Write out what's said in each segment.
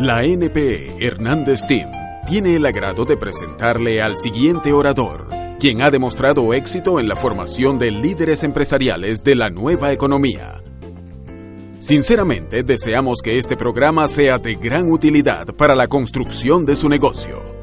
La NPE Hernández Team tiene el agrado de presentarle al siguiente orador, quien ha demostrado éxito en la formación de líderes empresariales de la nueva economía. Sinceramente, deseamos que este programa sea de gran utilidad para la construcción de su negocio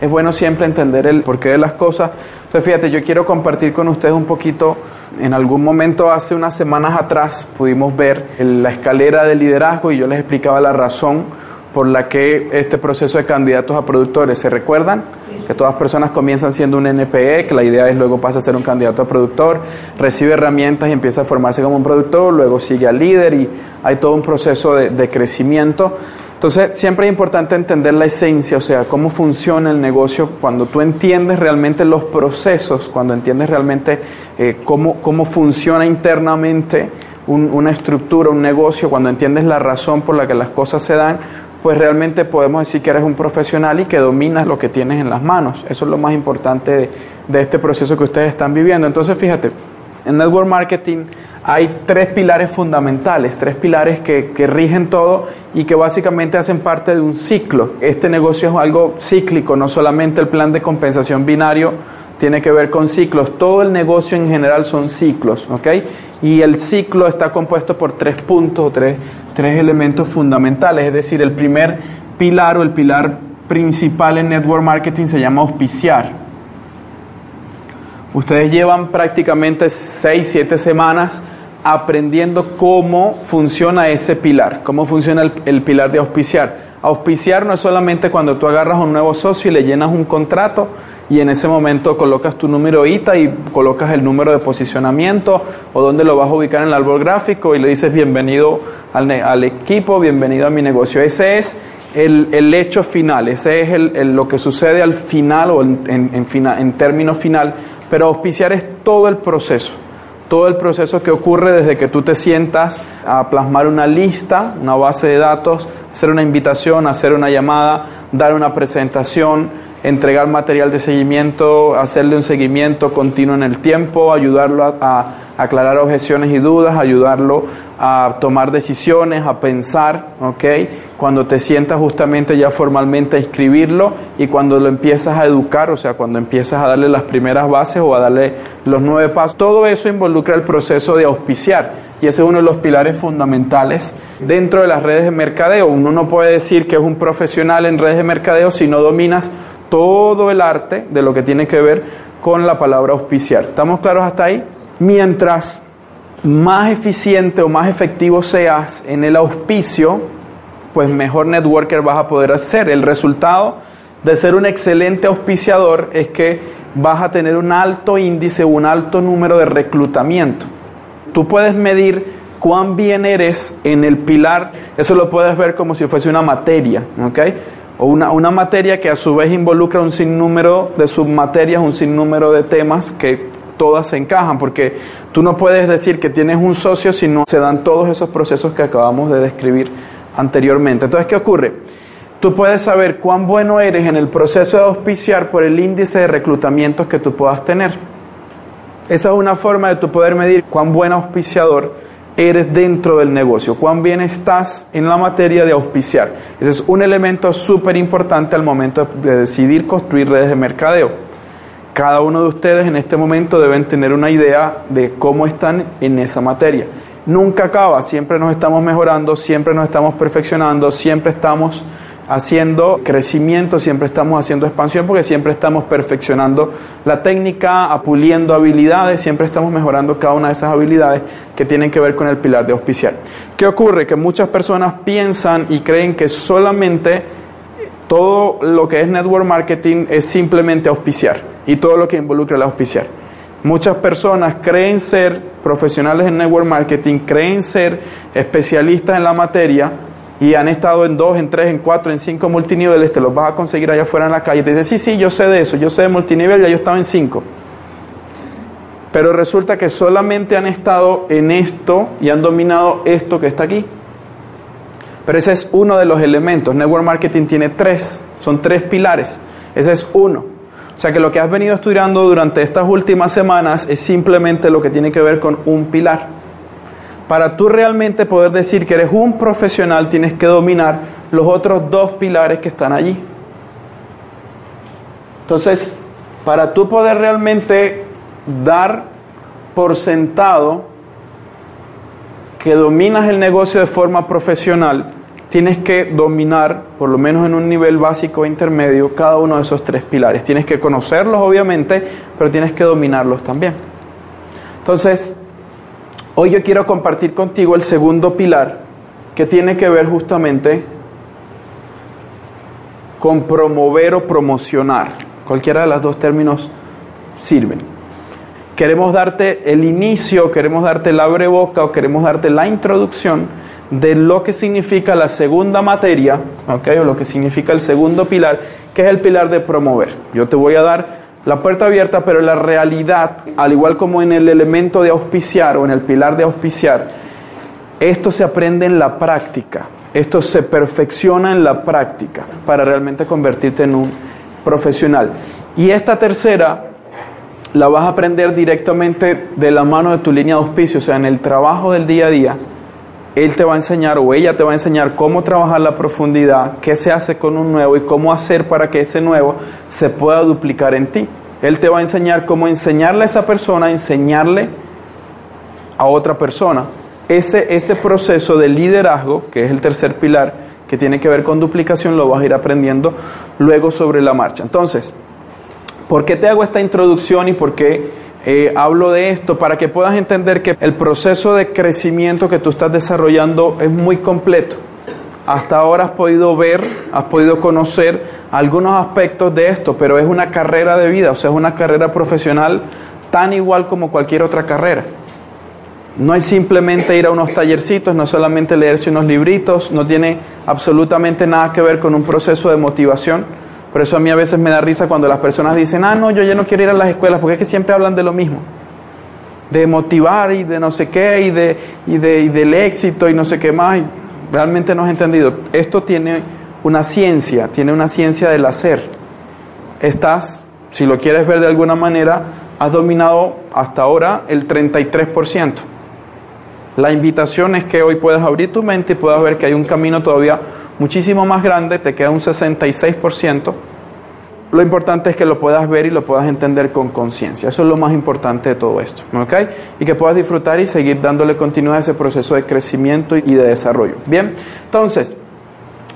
es bueno siempre entender el porqué de las cosas. Entonces, fíjate, yo quiero compartir con ustedes un poquito, en algún momento hace unas semanas atrás pudimos ver la escalera de liderazgo y yo les explicaba la razón por la que este proceso de candidatos a productores, ¿se recuerdan? Que todas personas comienzan siendo un NPE, que la idea es luego pasa a ser un candidato a productor, recibe herramientas y empieza a formarse como un productor, luego sigue al líder y hay todo un proceso de, de crecimiento. Entonces, siempre es importante entender la esencia, o sea, cómo funciona el negocio cuando tú entiendes realmente los procesos, cuando entiendes realmente eh, cómo, cómo funciona internamente una estructura, un negocio, cuando entiendes la razón por la que las cosas se dan, pues realmente podemos decir que eres un profesional y que dominas lo que tienes en las manos. Eso es lo más importante de, de este proceso que ustedes están viviendo. Entonces, fíjate, en network marketing hay tres pilares fundamentales, tres pilares que, rigen todo y que básicamente hacen parte de un ciclo. Este negocio es algo cíclico, no solamente el plan de compensación binario tiene que ver con ciclos, todo el negocio en general son ciclos, ¿ok? Y el ciclo está compuesto por tres puntos, tres, tres elementos fundamentales, es decir, el primer pilar o el pilar principal en network marketing se llama auspiciar. Ustedes llevan prácticamente 6, 7 semanas aprendiendo cómo funciona ese pilar, cómo funciona el, pilar de auspiciar. Auspiciar no es solamente cuando tú agarras a un nuevo socio y le llenas un contrato y en ese momento colocas tu número ITA y colocas el número de posicionamiento o dónde lo vas a ubicar en el árbol gráfico y le dices bienvenido al, equipo, bienvenido a mi negocio. Ese es el, hecho final, ese es lo que sucede al final o en, en, en término final, pero auspiciar es todo el proceso todo el proceso que ocurre desde que tú te sientas a plasmar una lista, una base de datos, hacer una invitación, hacer una llamada, dar una presentación, entregar material de seguimiento, hacerle un seguimiento continuo en el tiempo, ayudarlo a, aclarar objeciones y dudas, ayudarlo a tomar decisiones, a pensar, ¿ok? Cuando te sientas justamente ya formalmente a escribirlo y cuando lo empiezas a educar, o sea, cuando empiezas a darle las primeras bases o a darle los nueve pasos, todo eso involucra el proceso de auspiciar y ese es uno de los pilares fundamentales dentro de las redes de mercadeo. Uno no puede decir que es un profesional en redes de mercadeo si no dominas todo el arte de lo que tiene que ver con la palabra auspiciar. ¿Estamos claros hasta ahí? Mientras más eficiente o más efectivo seas en el auspicio, pues mejor networker vas a poder hacer. El resultado de ser un excelente auspiciador es que vas a tener un alto índice, un alto número de reclutamiento. Tú puedes medir cuán bien eres en el pilar, eso lo puedes ver como si fuese una materia, ¿ok? O una, una, materia que a su vez involucra un sinnúmero de submaterias, un sinnúmero de temas que todas se encajan, porque tú no puedes decir que tienes un socio si no se dan todos esos procesos que acabamos de describir anteriormente. Entonces, ¿qué ocurre? Tú puedes saber cuán bueno eres en el proceso de auspiciar por el índice de reclutamientos que tú puedas tener. Esa es una forma de tú poder medir cuán buen auspiciador eres dentro del negocio, cuán bien estás en la materia de auspiciar. Ese es un elemento súper importante al momento de decidir construir redes de mercadeo. Cada uno de ustedes en este momento deben tener una idea de cómo están en esa materia. Nunca acaba, siempre nos estamos mejorando, siempre nos estamos perfeccionando, siempre estamos haciendo crecimiento, siempre estamos haciendo expansión porque siempre estamos perfeccionando la técnica, apuliendo habilidades, siempre estamos mejorando cada una de esas habilidades que tienen que ver con el pilar de auspiciar. ¿Qué ocurre? Que muchas personas piensan y creen que solamente todo lo que es network marketing es simplemente auspiciar y todo lo que involucra el auspiciar. Muchas personas creen ser profesionales en network marketing, creen ser especialistas en la materia, y han estado en dos, en tres, en cuatro, en cinco multiniveles, te los vas a conseguir allá afuera en la calle. Te dicen, sí, sí, yo sé de eso, yo sé de multinivel, ya yo estaba en cinco. Pero resulta que solamente han estado en esto y han dominado esto que está aquí. Pero ese es uno de los elementos. Network Marketing tiene tres, son tres pilares. Ese es uno. O sea que lo que has venido estudiando durante estas últimas semanas es simplemente lo que tiene que ver con un pilar. Para tú realmente poder decir que eres un profesional, tienes que dominar los otros dos pilares que están allí. Entonces, para tú poder realmente dar por sentado que dominas el negocio de forma profesional, tienes que dominar, por lo menos en un nivel básico e intermedio, cada uno de esos tres pilares. Tienes que conocerlos, obviamente, pero tienes que dominarlos también. Entonces, hoy yo quiero compartir contigo el segundo pilar que tiene que ver justamente con promover o promocionar. Cualquiera de los dos términos sirven. Queremos darte el inicio, queremos darte la boca o queremos darte la introducción de lo que significa la segunda materia, o lo que significa el segundo pilar, que es el pilar de promover. Yo te voy a dar la puerta abierta, pero la realidad, al igual como en el elemento de auspiciar o en el pilar de auspiciar, esto se aprende en la práctica, esto se perfecciona en la práctica para realmente convertirte en un profesional. Y esta tercera la vas a aprender directamente de la mano de tu línea de auspicio, o sea, en el trabajo del día a día. Él te va a enseñar o ella te va a enseñar cómo trabajar la profundidad, qué se hace con un nuevo y cómo hacer para que ese nuevo se pueda duplicar en ti. Él te va a enseñar cómo enseñarle a esa persona, enseñarle a otra persona. Ese, ese proceso de liderazgo, que es el tercer pilar, que tiene que ver con duplicación, lo vas a ir aprendiendo luego sobre la marcha. Entonces, ¿Por qué te hago esta introducción y por qué eh, hablo de esto? Para que puedas entender que el proceso de crecimiento que tú estás desarrollando es muy completo. Hasta ahora has podido ver, has podido conocer algunos aspectos de esto, pero es una carrera de vida, o sea, es una carrera profesional tan igual como cualquier otra carrera. No es simplemente ir a unos tallercitos, no solamente leerse unos libritos, no tiene absolutamente nada que ver con un proceso de motivación por eso a mí a veces me da risa cuando las personas dicen, ah, no, yo ya no quiero ir a las escuelas, porque es que siempre hablan de lo mismo. De motivar y de no sé qué, y, de, y, de, y del éxito y no sé qué más. realmente no has entendido. Esto tiene una ciencia, tiene una ciencia del hacer. Estás, si lo quieres ver de alguna manera, has dominado hasta ahora el 33%. La invitación es que hoy puedas abrir tu mente y puedas ver que hay un camino todavía muchísimo más grande, te queda un 66%. Lo importante es que lo puedas ver y lo puedas entender con conciencia. Eso es lo más importante de todo esto. ¿ok? Y que puedas disfrutar y seguir dándole continuidad a ese proceso de crecimiento y de desarrollo. Bien, entonces,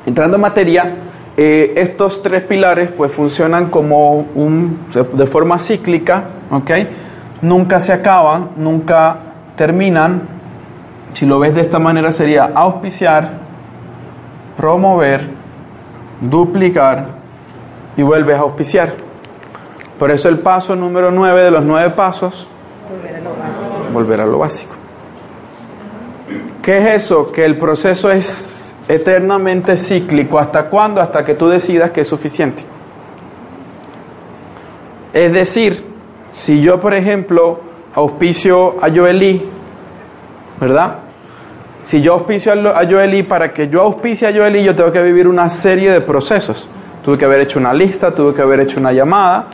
entrando en materia, eh, estos tres pilares pues funcionan como un, de forma cíclica, ¿ok? Nunca se acaban, nunca terminan. Si lo ves de esta manera sería auspiciar, promover, duplicar y vuelves a auspiciar. Por eso el paso número 9 de los nueve pasos, volver a lo básico. Volver a lo básico. ¿Qué es eso? Que el proceso es eternamente cíclico. ¿Hasta cuándo? Hasta que tú decidas que es suficiente. Es decir, si yo, por ejemplo, auspicio a Joelí, ¿verdad? Si yo auspicio a Joeli, para que yo auspicie a Joeli, yo tengo que vivir una serie de procesos. Tuve que haber hecho una lista, tuve que haber hecho una llamada,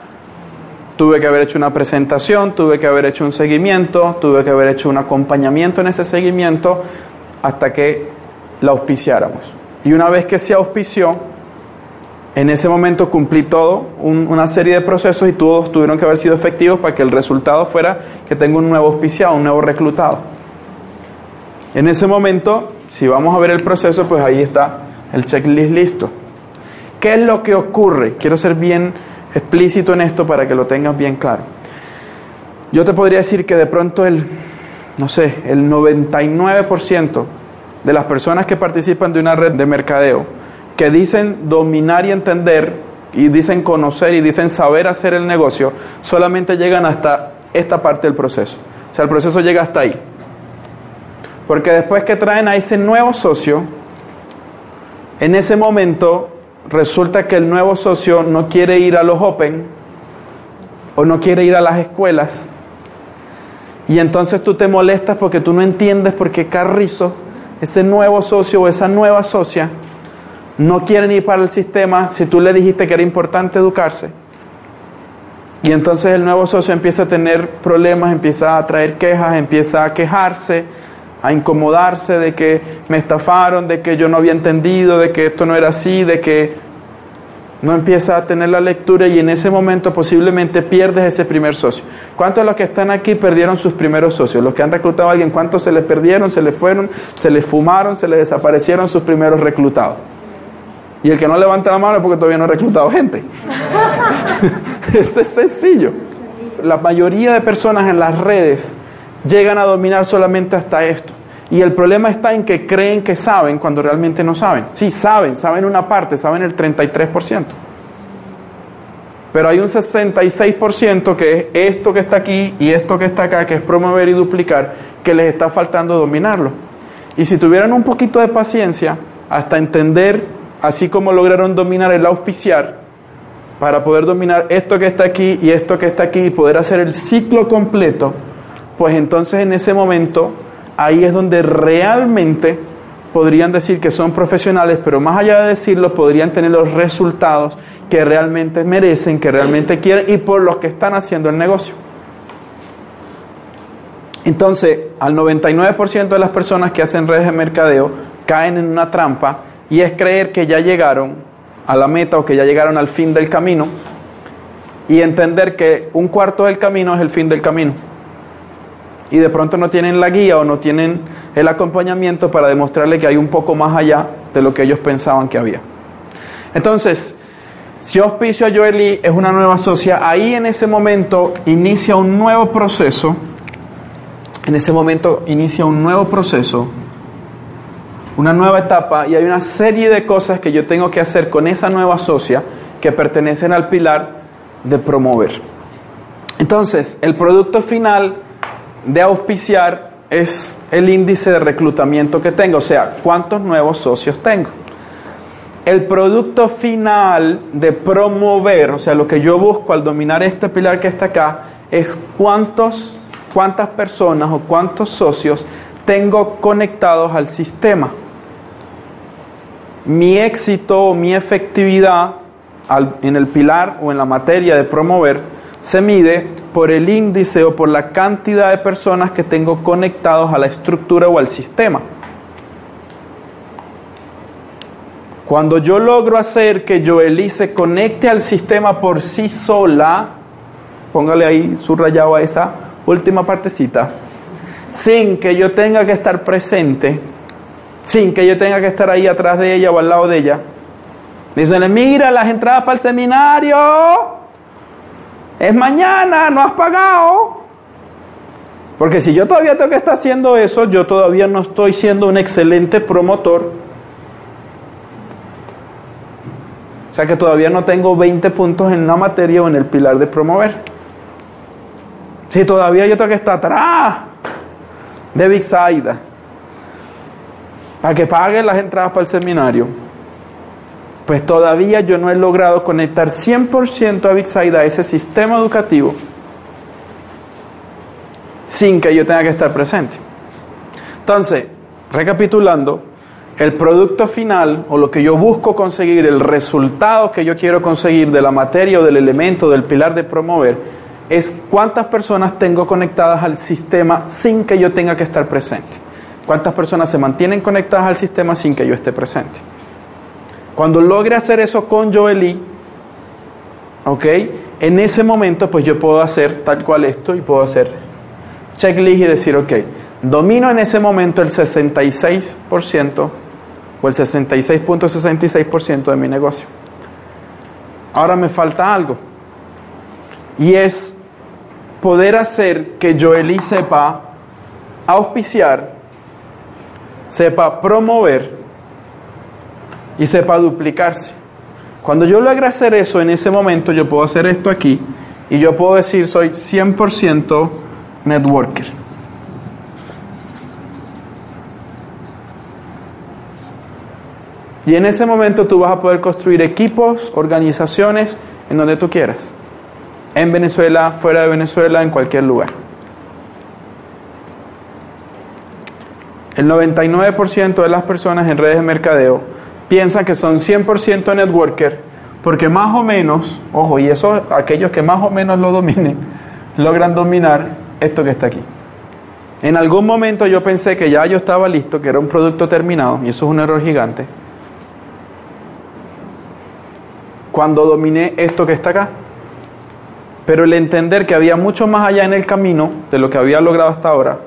tuve que haber hecho una presentación, tuve que haber hecho un seguimiento, tuve que haber hecho un acompañamiento en ese seguimiento hasta que la auspiciáramos. Y una vez que se auspició, en ese momento cumplí todo, una serie de procesos y todos tuvieron que haber sido efectivos para que el resultado fuera que tengo un nuevo auspiciado, un nuevo reclutado. En ese momento, si vamos a ver el proceso, pues ahí está el checklist listo. ¿Qué es lo que ocurre? Quiero ser bien explícito en esto para que lo tengas bien claro. Yo te podría decir que de pronto el, no sé, el 99% de las personas que participan de una red de mercadeo, que dicen dominar y entender, y dicen conocer y dicen saber hacer el negocio, solamente llegan hasta esta parte del proceso. O sea, el proceso llega hasta ahí. Porque después que traen a ese nuevo socio, en ese momento resulta que el nuevo socio no quiere ir a los Open o no quiere ir a las escuelas. Y entonces tú te molestas porque tú no entiendes por qué Carrizo, ese nuevo socio o esa nueva socia, no quieren ir para el sistema si tú le dijiste que era importante educarse. Y entonces el nuevo socio empieza a tener problemas, empieza a traer quejas, empieza a quejarse, a incomodarse de que me estafaron, de que yo no había entendido, de que esto no era así, de que no empieza a tener la lectura y en ese momento posiblemente pierdes ese primer socio. ¿Cuántos de los que están aquí perdieron sus primeros socios? Los que han reclutado a alguien, ¿cuántos se les perdieron, se les fueron, se les fumaron, se les desaparecieron sus primeros reclutados? Y el que no levanta la mano es porque todavía no ha reclutado gente. Eso es sencillo. La mayoría de personas en las redes llegan a dominar solamente hasta esto. Y el problema está en que creen que saben cuando realmente no saben. Sí, saben, saben una parte, saben el 33%. Pero hay un 66% que es esto que está aquí y esto que está acá, que es promover y duplicar, que les está faltando dominarlo. Y si tuvieran un poquito de paciencia, hasta entender, así como lograron dominar el auspiciar, para poder dominar esto que está aquí y esto que está aquí y poder hacer el ciclo completo, pues entonces en ese momento ahí es donde realmente podrían decir que son profesionales, pero más allá de decirlo, podrían tener los resultados que realmente merecen, que realmente quieren y por los que están haciendo el negocio. Entonces, al 99% de las personas que hacen redes de mercadeo caen en una trampa y es creer que ya llegaron a la meta o que ya llegaron al fin del camino y entender que un cuarto del camino es el fin del camino y de pronto no tienen la guía o no tienen el acompañamiento para demostrarle que hay un poco más allá de lo que ellos pensaban que había. Entonces, si auspicio a Joeli es una nueva socia, ahí en ese momento inicia un nuevo proceso, en ese momento inicia un nuevo proceso, una nueva etapa y hay una serie de cosas que yo tengo que hacer con esa nueva socia que pertenecen al pilar de promover. Entonces, el producto final de auspiciar es el índice de reclutamiento que tengo, o sea, cuántos nuevos socios tengo. El producto final de promover, o sea, lo que yo busco al dominar este pilar que está acá, es cuántos, cuántas personas o cuántos socios tengo conectados al sistema. Mi éxito o mi efectividad en el pilar o en la materia de promover se mide por el índice o por la cantidad de personas que tengo conectados a la estructura o al sistema. Cuando yo logro hacer que Joely se conecte al sistema por sí sola, póngale ahí subrayado a esa última partecita, sin que yo tenga que estar presente, sin que yo tenga que estar ahí atrás de ella o al lado de ella, dicen, mira las entradas para el seminario, es mañana, no has pagado. Porque si yo todavía tengo que estar haciendo eso, yo todavía no estoy siendo un excelente promotor. O sea que todavía no tengo 20 puntos en la materia o en el pilar de promover. Si todavía yo tengo que estar atrás de Big Saida para que paguen las entradas para el seminario pues todavía yo no he logrado conectar 100% a Bixaida a ese sistema educativo sin que yo tenga que estar presente. Entonces, recapitulando, el producto final o lo que yo busco conseguir, el resultado que yo quiero conseguir de la materia o del elemento, del pilar de promover, es cuántas personas tengo conectadas al sistema sin que yo tenga que estar presente. Cuántas personas se mantienen conectadas al sistema sin que yo esté presente. Cuando logre hacer eso con Joely, ¿ok? En ese momento, pues yo puedo hacer tal cual esto y puedo hacer checklist y decir, ok, domino en ese momento el 66% o el 66.66% de mi negocio. Ahora me falta algo. Y es poder hacer que Joely sepa auspiciar, sepa promover y sepa duplicarse. Cuando yo logre hacer eso, en ese momento yo puedo hacer esto aquí y yo puedo decir soy 100% networker. Y en ese momento tú vas a poder construir equipos, organizaciones en donde tú quieras. En Venezuela, fuera de Venezuela, en cualquier lugar. El 99% de las personas en redes de mercadeo piensan que son 100% networker, porque más o menos, ojo, y eso aquellos que más o menos lo dominen, logran dominar esto que está aquí. En algún momento yo pensé que ya yo estaba listo, que era un producto terminado, y eso es un error gigante. Cuando dominé esto que está acá. Pero el entender que había mucho más allá en el camino de lo que había logrado hasta ahora,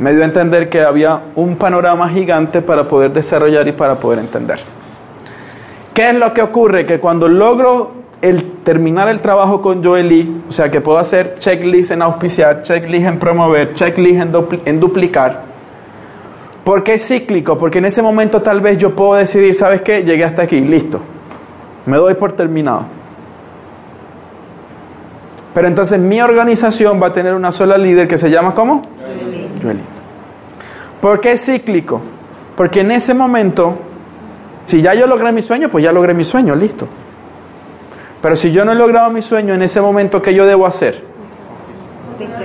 me dio a entender que había un panorama gigante para poder desarrollar y para poder entender. ¿Qué es lo que ocurre? Que cuando logro el terminar el trabajo con Joely, o sea que puedo hacer checklist en auspiciar, checklist en promover, checklist en, en duplicar, ¿por qué es cíclico? Porque en ese momento tal vez yo puedo decidir, ¿sabes qué? Llegué hasta aquí, listo. Me doy por terminado. Pero entonces mi organización va a tener una sola líder que se llama ¿cómo? Joely. ¿Por qué es cíclico? Porque en ese momento, si ya yo logré mi sueño, pues ya logré mi sueño, listo. Pero si yo no he logrado mi sueño en ese momento, ¿qué yo debo hacer?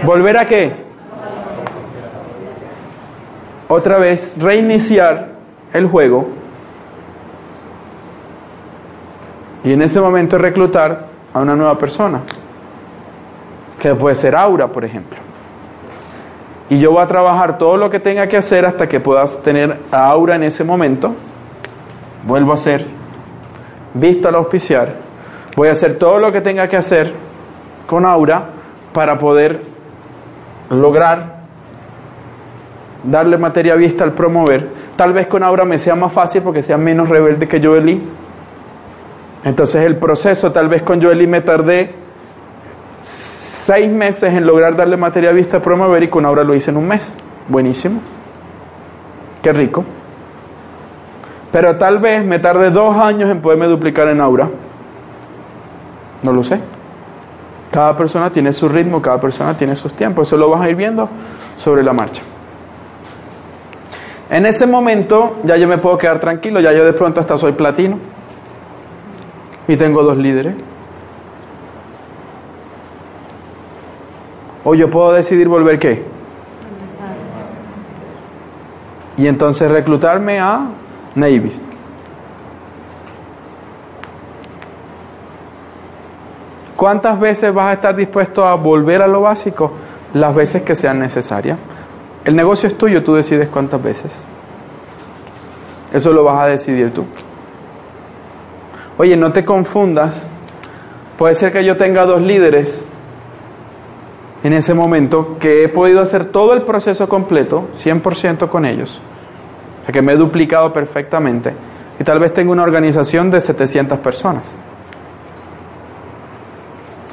¿Volver a qué? Otra vez, reiniciar el juego. Y en ese momento reclutar a una nueva persona. Que puede ser Aura, por ejemplo. Y yo voy a trabajar todo lo que tenga que hacer hasta que puedas tener a Aura en ese momento. Vuelvo a hacer. Visto al auspiciar Voy a hacer todo lo que tenga que hacer con Aura para poder lograr darle materia vista al promover. Tal vez con Aura me sea más fácil porque sea menos rebelde que Joely. Entonces el proceso, tal vez con Joely me tardé seis meses en lograr darle materia vista al promover y con Aura lo hice en un mes. Buenísimo. Qué rico. Pero tal vez me tarde dos años en poderme duplicar en Aura. No lo sé. Cada persona tiene su ritmo, cada persona tiene sus tiempos. Eso lo vas a ir viendo sobre la marcha. En ese momento ya yo me puedo quedar tranquilo, ya yo de pronto hasta soy platino y tengo dos líderes. O yo puedo decidir volver qué. Y entonces reclutarme a Navis. ¿Cuántas veces vas a estar dispuesto a volver a lo básico? Las veces que sean necesarias. El negocio es tuyo, tú decides cuántas veces. Eso lo vas a decidir tú. Oye, no te confundas. Puede ser que yo tenga dos líderes en ese momento que he podido hacer todo el proceso completo, 100% con ellos. O sea, que me he duplicado perfectamente. Y tal vez tengo una organización de 700 personas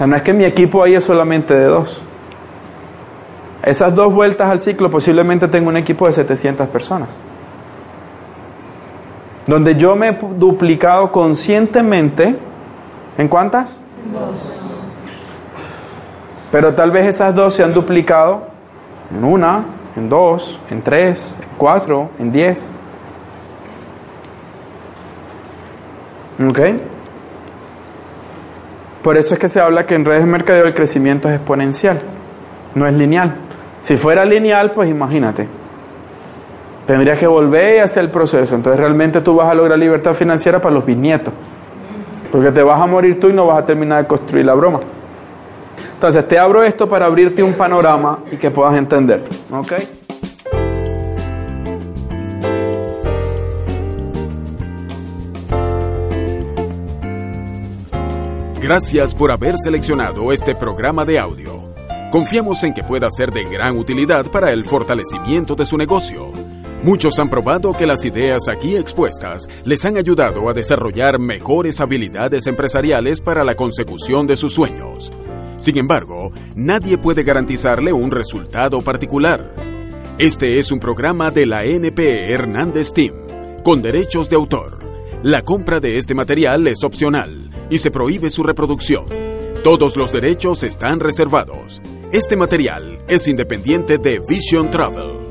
no es que mi equipo ahí es solamente de dos. Esas dos vueltas al ciclo posiblemente tengo un equipo de 700 personas. Donde yo me he duplicado conscientemente. ¿En cuántas? Dos. Pero tal vez esas dos se han duplicado en una, en dos, en tres, en cuatro, en diez. ¿Ok? Por eso es que se habla que en redes de mercadeo el crecimiento es exponencial, no es lineal. Si fuera lineal, pues imagínate. Tendrías que volver a hacer el proceso. Entonces realmente tú vas a lograr libertad financiera para los bisnietos. Porque te vas a morir tú y no vas a terminar de construir la broma. Entonces te abro esto para abrirte un panorama y que puedas entender. ¿Ok? Gracias por haber seleccionado este programa de audio. Confiamos en que pueda ser de gran utilidad para el fortalecimiento de su negocio. Muchos han probado que las ideas aquí expuestas les han ayudado a desarrollar mejores habilidades empresariales para la consecución de sus sueños. Sin embargo, nadie puede garantizarle un resultado particular. Este es un programa de la NP Hernández Team, con derechos de autor. La compra de este material es opcional y se prohíbe su reproducción. Todos los derechos están reservados. Este material es independiente de Vision Travel.